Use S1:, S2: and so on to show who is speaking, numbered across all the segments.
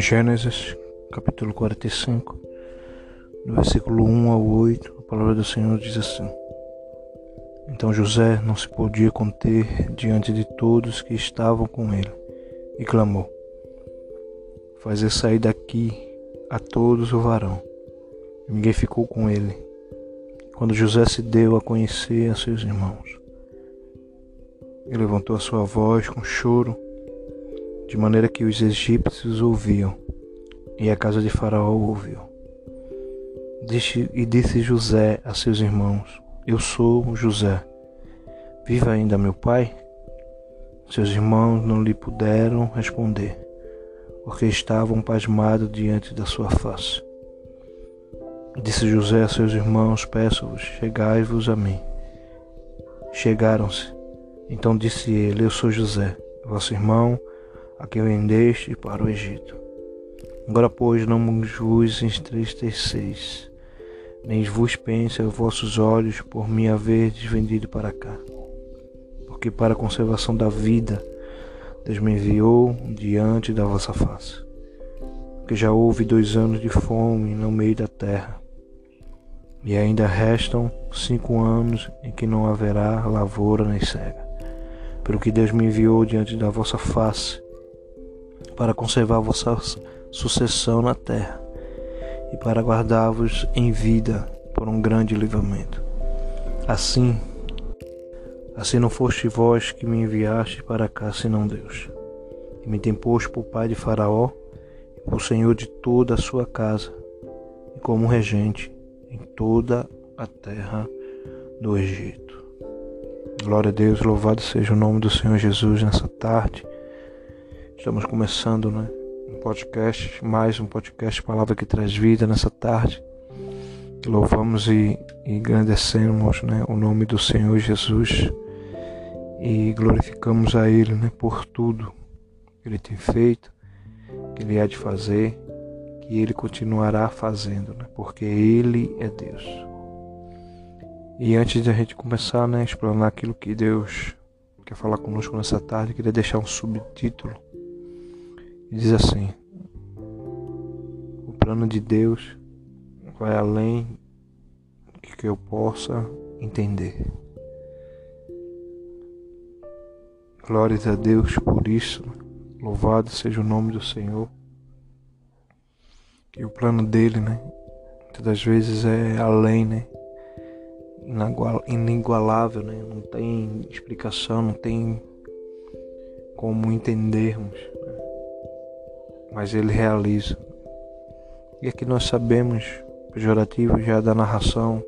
S1: Gênesis, capítulo 45, do versículo 1 ao 8, a palavra do Senhor diz assim: Então José não se podia conter diante de todos que estavam com ele, e clamou: Fazer sair daqui a todos o varão. Ninguém ficou com ele. Quando José se deu a conhecer a seus irmãos, ele levantou a sua voz com choro de maneira que os egípcios ouviam, e a casa de Faraó ouviu. E disse José a seus irmãos: Eu sou José. Viva ainda meu pai? Seus irmãos não lhe puderam responder, porque estavam pasmados diante da sua face. Disse José a seus irmãos: Peço-vos, chegai-vos a mim. Chegaram-se. Então disse ele: Eu sou José, vosso irmão a quem vendeste para o Egito. Agora, pois, não vos entristeceis, nem vos pense os vossos olhos por me haverdes vendido para cá. Porque para a conservação da vida, Deus me enviou diante da vossa face. Porque já houve dois anos de fome no meio da terra, e ainda restam cinco anos em que não haverá lavoura nem cega. Pelo que Deus me enviou diante da vossa face, para conservar vossa sucessão na terra e para guardar-vos em vida por um grande livramento. Assim, assim não foste vós que me enviaste para cá, senão Deus. E me tem posto por pai de Faraó e por senhor de toda a sua casa e como regente em toda a terra do Egito. Glória a Deus, louvado seja o nome do Senhor Jesus nessa tarde. Estamos começando né, um podcast, mais um podcast Palavra que Traz Vida nessa tarde. Louvamos e, e agradecemos né, o nome do Senhor Jesus e glorificamos a Ele né, por tudo que Ele tem feito, que Ele há de fazer, que Ele continuará fazendo, né, porque Ele é Deus. E antes de a gente começar né, a explanar aquilo que Deus quer falar conosco nessa tarde, queria deixar um subtítulo e diz assim: O plano de Deus vai além do que eu possa entender. Glórias a Deus por isso. Louvado seja o nome do Senhor. Que o plano dele, né? Muitas das vezes é além, né? Inigualável, né? Não tem explicação, não tem como entendermos mas ele realiza. E aqui nós sabemos, pejorativo já da narração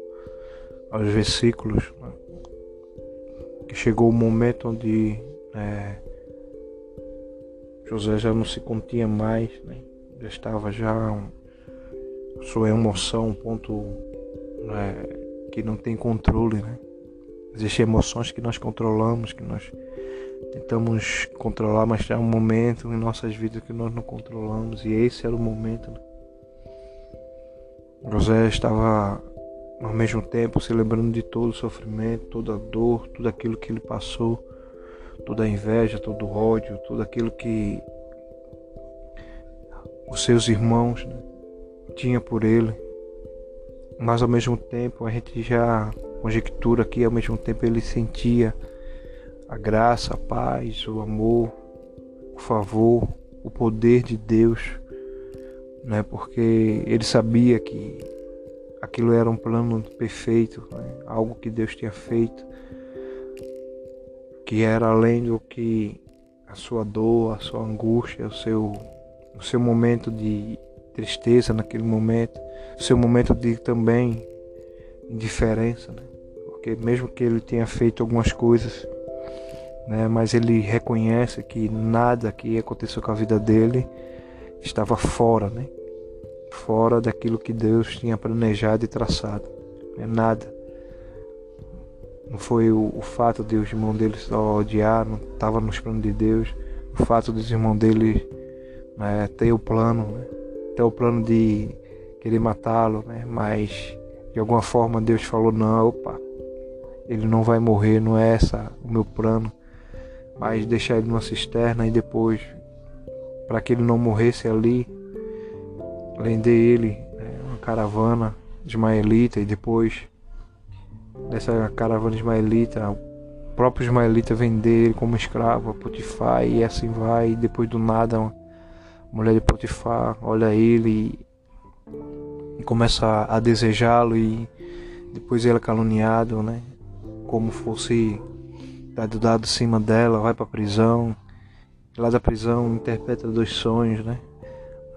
S1: aos versículos, né, que chegou o momento onde é, José já não se continha mais, né, já estava já sua emoção, um ponto né, que não tem controle. Né? Existem emoções que nós controlamos, que nós tentamos controlar, mas há um momento em nossas vidas que nós não controlamos e esse era o momento. Né? José estava ao mesmo tempo se lembrando de todo o sofrimento, toda a dor, tudo aquilo que ele passou, toda a inveja, todo o ódio, tudo aquilo que os seus irmãos né, tinham por ele. Mas ao mesmo tempo a gente já conjectura que ao mesmo tempo ele sentia a graça, a paz, o amor, o favor, o poder de Deus, né? porque ele sabia que aquilo era um plano perfeito, né? algo que Deus tinha feito, que era além do que a sua dor, a sua angústia, o seu, o seu momento de tristeza naquele momento, seu momento de também indiferença, né? porque mesmo que ele tenha feito algumas coisas né? mas ele reconhece que nada que aconteceu com a vida dele estava fora, né? fora daquilo que Deus tinha planejado e traçado. Né? Nada. Não foi o, o fato de os irmãos dele só odiar, não estava nos planos de Deus. O fato dos irmãos dele né, ter o plano, né? Ter o plano de querer matá-lo, né? mas de alguma forma Deus falou: não, opa, ele não vai morrer, não é essa o meu plano. mas deixar ele numa cisterna e depois, para que ele não morresse ali, vender ele né, uma caravana ismaelita e depois dessa caravana ismaelita, o próprio ismaelita vender ele como escravo a Potifar e assim vai, e depois do nada a mulher de Potifar olha ele e, começa a desejá-lo e depois ele é caluniado, né? Como fosse dado dado cima dela, vai para prisão. Lá da prisão interpreta dois sonhos, né?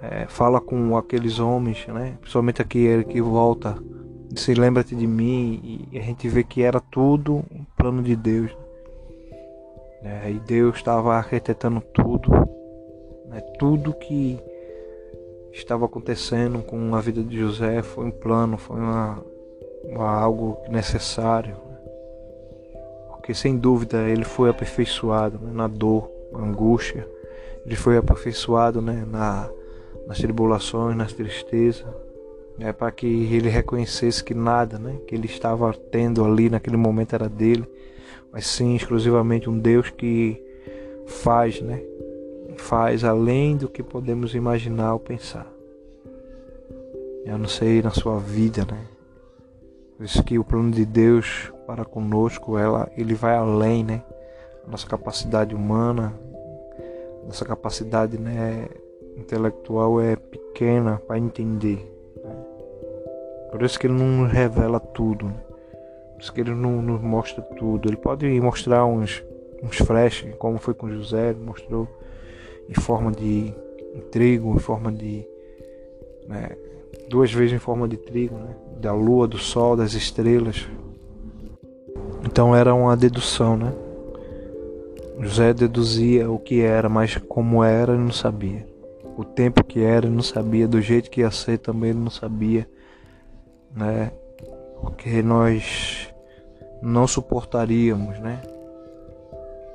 S1: É, fala com aqueles homens, né? Principalmente aquele que volta, se lembra-te de mim e a gente vê que era tudo um plano de Deus. Né? E Deus estava arquitetando tudo, né? tudo que estava acontecendo com a vida de José foi um plano, foi uma, uma algo necessário porque sem dúvida ele foi aperfeiçoado né, na dor, na angústia, ele foi aperfeiçoado né, na, nas tribulações, nas tristezas, né, para que ele reconhecesse que nada né, que ele estava tendo ali naquele momento era dele, mas sim exclusivamente um Deus que faz, né, faz além do que podemos imaginar ou pensar. Eu não sei na sua vida, né? Por isso que o plano de Deus para conosco, ela, ele vai além, né? A nossa capacidade humana, nossa capacidade, né, intelectual é pequena para entender. Né? Por isso que ele não revela tudo. Né? Por isso que ele não nos mostra tudo. Ele pode mostrar uns, uns flashes, como foi com José, mostrou em forma de trigo, em forma de. Né, duas vezes em forma de trigo, né, da lua, do sol, das estrelas, então era uma dedução, né? José deduzia o que era, mas como era ele não sabia. O tempo que era ele não sabia, do jeito que ia ser também ele não sabia, né? Porque nós não suportaríamos, né?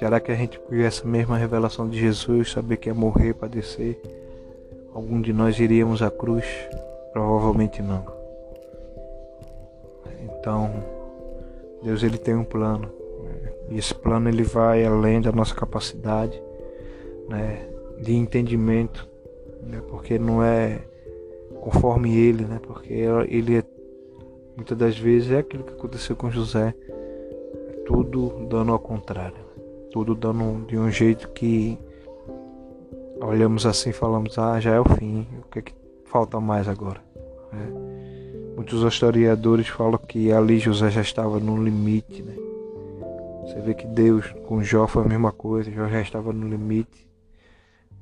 S1: Será que a gente com essa mesma revelação de Jesus, saber que ia morrer, padecer, algum de nós iríamos à cruz? Provavelmente não. Então, Deus ele tem um plano. E esse plano ele vai além da nossa capacidade né, de entendimento, né? porque não é conforme ele, né? porque ele é, muitas das vezes é aquilo que aconteceu com José, é tudo dando ao contrário, tudo dando de um jeito que olhamos assim e falamos, ah, já é o fim, o que, é que falta mais agora? É. Muitos historiadores falam que ali José já estava no limite, né? Você vê que Deus com Jó foi a mesma coisa, Jó já estava no limite.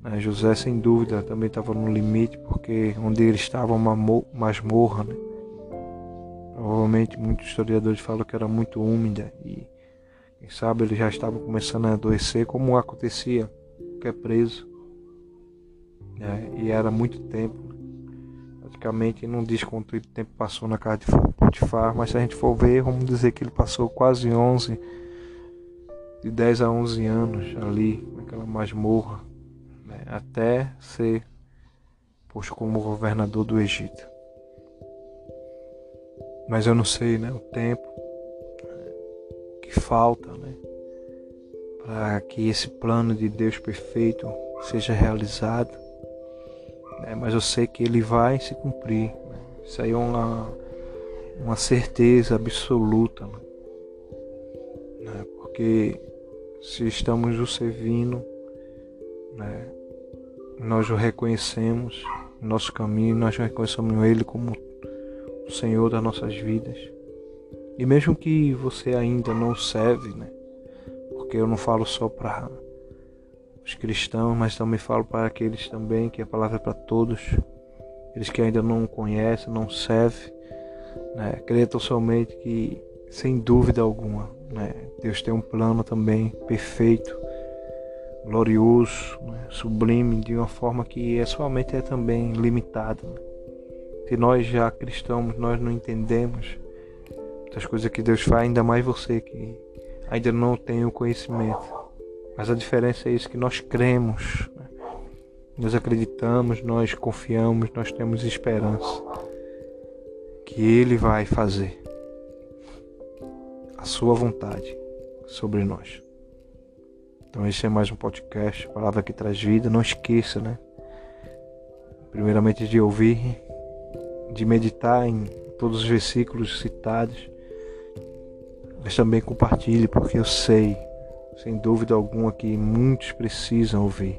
S1: Né? José, sem dúvida, também estava no limite, porque onde ele estava uma masmorra, né? Provavelmente muitos historiadores falam que era muito úmida e quem sabe ele já estava começando a adoecer, como acontecia que é preso. Né? E era muito tempo praticamente não diz quanto tempo passou na casa de Potifar, mas se a gente for ver, vamos dizer que ele passou quase 11, de 10 a 11 anos ali, naquela masmorra, né, até ser posto como governador do Egito. Mas eu não sei, né, o tempo que falta, né, para que esse plano de Deus perfeito seja realizado né? mas eu sei que ele vai se cumprir. Né? Isso aí é uma, uma certeza absoluta. Né? né? Porque se estamos o servindo, né? nós o reconhecemos, nosso caminho, nós reconhecemos Ele como o Senhor das nossas vidas. E mesmo que você ainda não serve, né? Porque eu não falo só para os cristãos, mas também falo para aqueles também que a palavra é para todos, eles que ainda não conhecem, não servem, né? acreditam somente que, sem dúvida alguma, né? Deus tem um plano também perfeito, glorioso, né? sublime, de uma forma que é somente é também limitada. Né? Se nós já cristãos, nós não entendemos muitas coisas que Deus faz, ainda mais você que ainda não tem o conhecimento. Mas a diferença é isso que nós cremos, né? nós acreditamos, nós confiamos, nós temos esperança que Ele vai fazer a Sua vontade sobre nós. Então esse é mais um podcast, palavra que traz vida. Não esqueça, né? Primeiramente de ouvir, de meditar em todos os versículos citados, mas também compartilhe, porque eu sei, sem dúvida alguma, que muitos precisam ouvir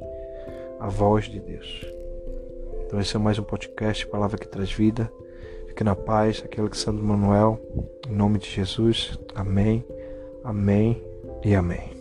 S1: a voz de Deus. Então esse é mais um podcast, palavra que traz vida. Fique na paz, aquele Alexandre Manuel, em nome de Jesus. Amém, amém e amém.